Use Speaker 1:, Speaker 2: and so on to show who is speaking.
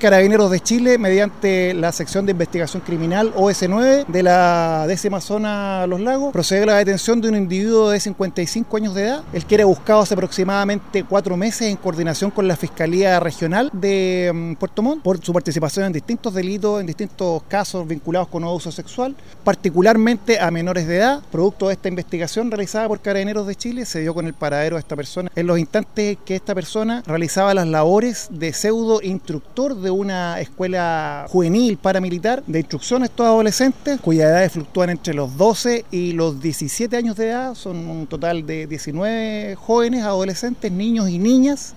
Speaker 1: Carabineros de Chile, mediante la sección de investigación criminal OS9 de la décima zona Los Lagos, procede a la detención de un individuo de 55 años de edad. Él quiere buscado hace aproximadamente cuatro meses en coordinación con la Fiscalía Regional de mm, Puerto Montt por su participación en distintos delitos, en distintos casos vinculados con abuso sexual, particularmente a menores de edad. Producto de esta investigación realizada por Carabineros de Chile, se dio con el paradero de esta persona en los instantes que esta persona realizaba las labores de pseudo instructor una escuela juvenil paramilitar de instrucción a estos adolescentes cuyas edades fluctúan entre los 12 y los 17 años de edad, son un total de 19 jóvenes, adolescentes, niños y niñas